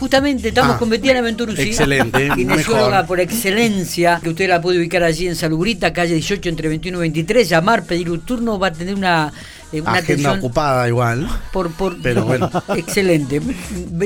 Justamente estamos Ah, con Betiana Venturuzzi. excelente, Kinesióloga por excelencia, que usted la puede ubicar allí en Salubrita, calle 18, entre 21 y 23. Llamar, pedir un turno, va a tener una, eh, una Agenda atención ocupada igual. por, por. Pero bueno. Excelente.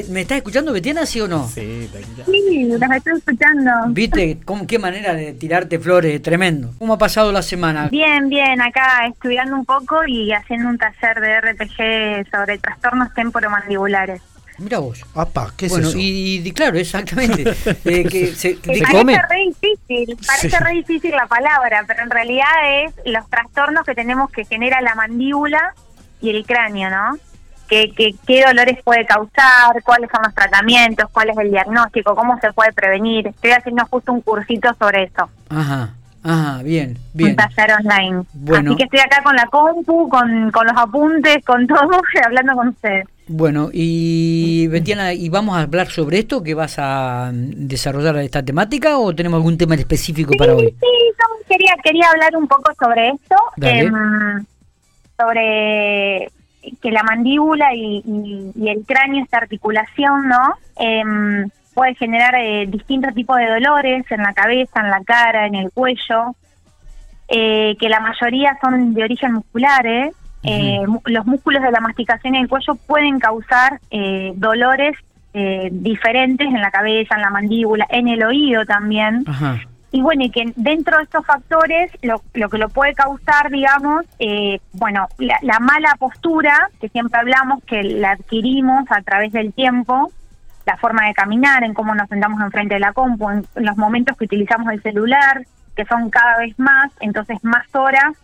¿Me estás escuchando, Betiana, sí o no? Sí. Sí, los estoy escuchando. ¿Viste cómo, qué manera de tirarte flores? Tremendo. ¿Cómo ha pasado la semana? Bien, bien, acá estudiando un poco y haciendo un taller de RPG sobre trastornos temporomandibulares. Mira vos. Apa, ¿qué es bueno, eso? y, y claro, exactamente. Eh, que se, Que ¿de parece come? re difícil, parece Sí. re difícil la palabra, pero en realidad es los trastornos que tenemos que genera la mandíbula y el cráneo, ¿no? ¿Qué, qué, qué dolores puede causar? ¿Cuáles son los tratamientos? ¿Cuál es el diagnóstico? ¿Cómo se puede prevenir? Estoy haciendo justo un cursito sobre eso. Ajá, ajá, bien, bien. un taller online. Bueno. Así que estoy acá con la compu, con, con los apuntes, con todo, hablando con ustedes. Bueno, y Betiana, ¿y vamos a hablar sobre esto? ¿Que vas a mm, desarrollar esta temática o tenemos algún tema específico Sí, para hoy? sí, yo quería, quería hablar un poco sobre esto, em, sobre que la mandíbula y, y- y el cráneo, esta articulación, ¿no? Em, puede generar eh, distintos tipos de dolores en la cabeza, en la cara, en el cuello, eh, que la mayoría son de origen musculares. Eh, los músculos de la masticación y el cuello pueden causar eh, dolores eh, diferentes en la cabeza, en la mandíbula, en el oído también. Ajá, Y bueno, y que dentro de estos factores, lo, lo que lo puede causar, digamos, eh, bueno, la, la mala postura, que siempre hablamos que la adquirimos a través del tiempo, la forma de caminar, en cómo nos sentamos enfrente de la compu, en, en los momentos que utilizamos el celular, que son cada vez más, entonces más horas,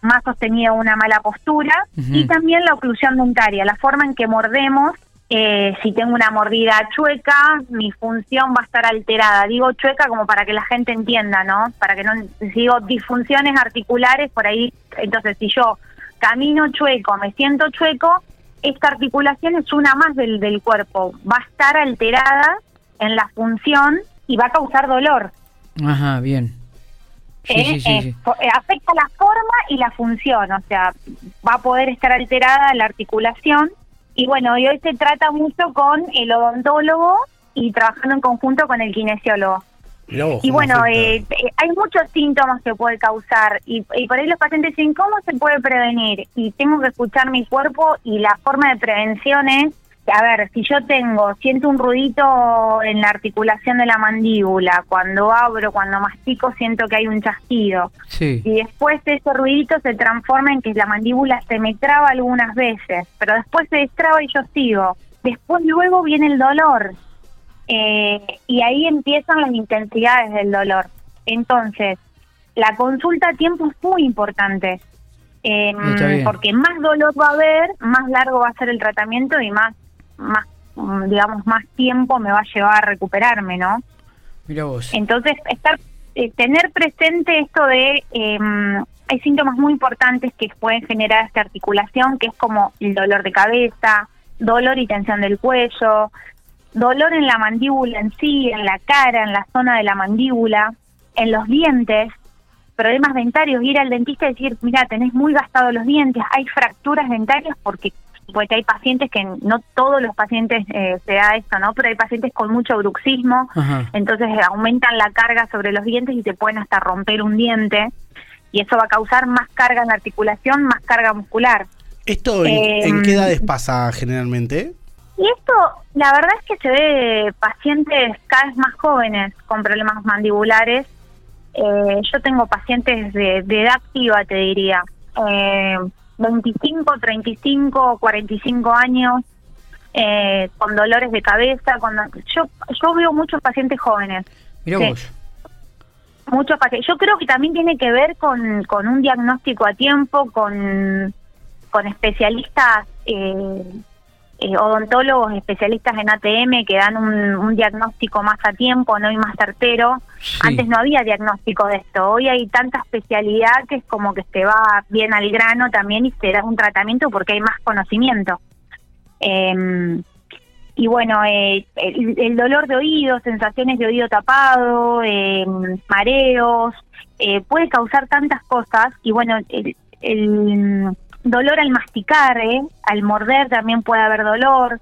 más sostenida una mala postura, y también la oclusión dentaria, la forma en que mordemos eh, si tengo una mordida chueca, mi función va a estar alterada. Digo chueca como para que la gente entienda, ¿no? Para que no, si digo disfunciones articulares, por ahí, entonces si yo camino chueco, me siento chueco, esta articulación es una más del, del cuerpo. Va a estar alterada en la función y va a causar dolor. ajá, bien. Sí, ¿eh? sí, sí, afecta la forma y la función, o sea, va a poder estar alterada la articulación. Y bueno, y hoy se trata mucho con el odontólogo y trabajando en conjunto con el kinesiólogo. Vos Y bueno, eh, eh, hay muchos síntomas que puede causar y, y por ahí los pacientes dicen, ¿cómo se puede prevenir? Y tengo que escuchar mi cuerpo y la forma de prevención es, a ver, si yo tengo, siento un ruidito en la articulación de la mandíbula, cuando abro, cuando mastico, siento que hay un chasquido. Sí, Y después ese ruidito se transforma en que la mandíbula se me traba algunas veces, pero después se destraba y yo sigo. Después luego viene el dolor. Eh, y ahí empiezan las intensidades del dolor. Entonces, la consulta a tiempo es muy importante. Eh, porque más dolor va a haber, más largo va a ser el tratamiento y más, más, digamos, más tiempo me va a llevar a recuperarme, ¿no? mira vos. Entonces, estar, eh, tener presente esto de, eh, hay síntomas muy importantes que pueden generar esta articulación, que es como el dolor de cabeza, dolor y tensión del cuello, dolor en la mandíbula en sí, en la cara, en la zona de la mandíbula, en los dientes, problemas dentarios, ir al dentista y decir, mira, tenés muy gastados los dientes, hay fracturas dentarias porque porque hay pacientes que no todos los pacientes eh, se da esto, ¿no? Pero hay pacientes con mucho bruxismo, Ajá. entonces eh, aumentan la carga sobre los dientes y te pueden hasta romper un diente y eso va a causar más carga en la articulación, más carga muscular. ¿Esto en, eh, en qué edades pasa generalmente? Y esto, la verdad es que se ve pacientes cada vez más jóvenes con problemas mandibulares. Eh, yo tengo pacientes de, de edad activa, te diría. Eh, 25, 35, 45 años, eh, con dolores de cabeza. Con, yo, yo veo muchos pacientes jóvenes. Mira sí. vos. Muchos pacientes. Yo creo que también tiene que ver con, con un diagnóstico a tiempo, con, con especialistas, eh, eh, odontólogos, especialistas en ATM que dan un, un diagnóstico más a tiempo, no y más certero. Sí. Antes no había diagnóstico de esto. Hoy hay tanta especialidad que es como que se va bien al grano también y se da un tratamiento porque hay más conocimiento. Eh, y bueno, eh, el, el dolor de oído, sensaciones de oído tapado, eh, mareos, eh, puede causar tantas cosas. Y bueno, el, el dolor al masticar, eh, al morder también puede haber dolor.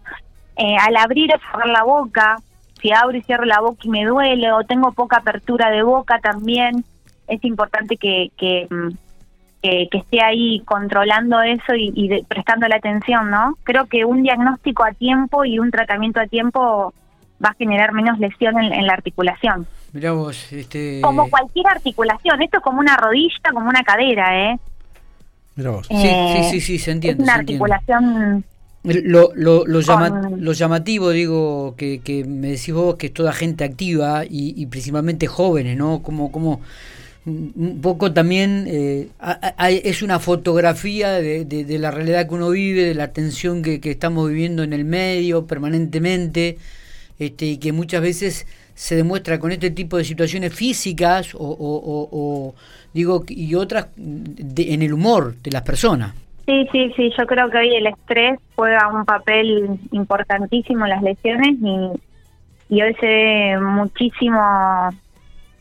Eh, al abrir o cerrar la boca, si abro y cierro la boca y me duele, o tengo poca apertura de boca también, es importante que, que, mm, que, que esté ahí controlando eso y, y de- prestando la atención, ¿no? Creo que un diagnóstico a tiempo y un tratamiento a tiempo va a generar menos lesión en, en la articulación. Mirá vos, este... Como cualquier articulación, esto es como una rodilla, como una cadera, ¿eh? Mira vos. Sí, Eh, sí, sí, sí, se entiende, Es una se entiende. articulación Lo, lo, lo, llama- Con- lo llamativo, digo, que, que me decís vos que es toda gente activa y, y principalmente jóvenes, ¿no? Como, como un poco también eh, hay- es una fotografía de, de- de la realidad que uno vive, de la tensión que, que estamos viviendo en el medio permanentemente, este, y que muchas veces se demuestra con este tipo de situaciones físicas o, o- o- o, digo y otras de- en el humor de las personas. Sí, sí, sí, yo creo que hoy el estrés juega un papel importantísimo en las lesiones y, y hoy se ve muchísimo,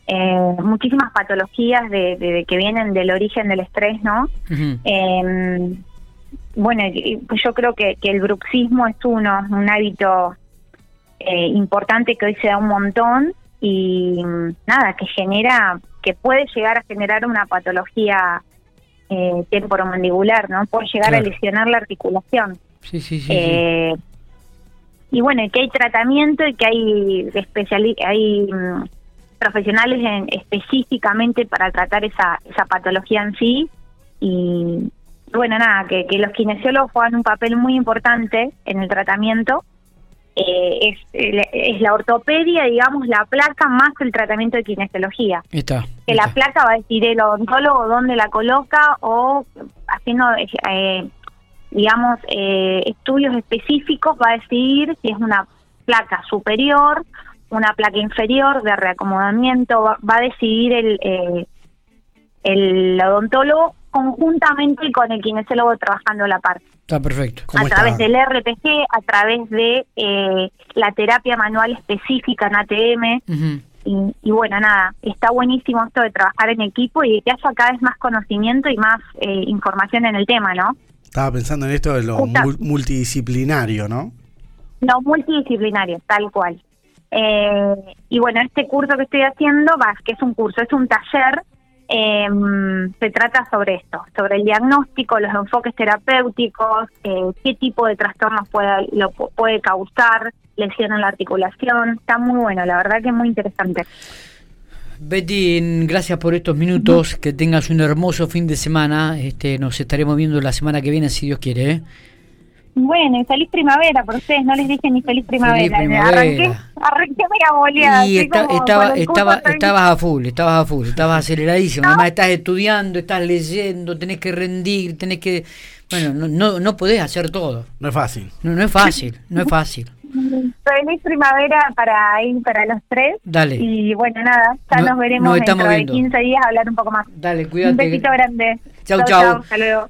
eh, muchísimas patologías de, de- de que vienen del origen del estrés, ¿no? Eh, bueno, y yo creo que, que el bruxismo es uno, un hábito eh, importante que hoy se da un montón y nada, que genera, que puede llegar a generar una patología eh, temporomandibular, ¿no? Puede llegar Claro. a lesionar la articulación. Sí, sí, sí. sí. Eh, y bueno, y que hay tratamiento y que hay especiali hay mm, profesionales en- específicamente para tratar esa, esa patología en sí. Y bueno, nada, que, que los kinesiólogos juegan un papel muy importante en el tratamiento. Eh, es, es la ortopedia, digamos, la placa más el tratamiento de kinesiología Está. que la placa va a decir el odontólogo dónde la coloca o haciendo, eh, digamos, eh, estudios específicos va a decidir si es una placa superior, una placa inferior de reacomodamiento, va, va a decidir el, eh, el odontólogo conjuntamente con el kinesiólogo trabajando la parte Está perfecto. a ¿Cómo través del RPG, a través de eh, la terapia manual específica en ATM, y, y bueno, nada, está buenísimo esto de trabajar en equipo y que haya cada vez más conocimiento y más eh, información en el tema, ¿no? Estaba pensando en esto de lo Justa- mul- multidisciplinario, ¿no? No multidisciplinario, tal cual. Eh, y bueno, este curso que estoy haciendo, va, que es un curso, es un taller, eh, se trata sobre esto, sobre el diagnóstico, los enfoques terapéuticos, eh, qué tipo de trastornos puede, lo pu- puede causar, lesión en la articulación. Está muy bueno, la verdad que es muy interesante. Betty, gracias por estos minutos. Que tengas un hermoso fin de semana. Este, nos estaremos viendo la semana que viene, si Dios quiere. ¿eh? Bueno, y feliz primavera, por ustedes no les dije ni feliz primavera. Feliz primavera. Arranqué, arranqué mega boleada. Y como estaba, estaba, estabas a full, estabas a full, estabas aceleradísimo. Además, estás estudiando, estás leyendo, tenés que rendir, tenés que. Bueno, no, no, no podés hacer todo. No es fácil. No, no es fácil, no es fácil. Feliz primavera para ir para los tres. Dale. Y bueno, nada, ya No- nos veremos nos dentro de viendo. 15 días a hablar un poco más. Dale, cuídate. Un besito grande. Chau, chau. Hasta luego.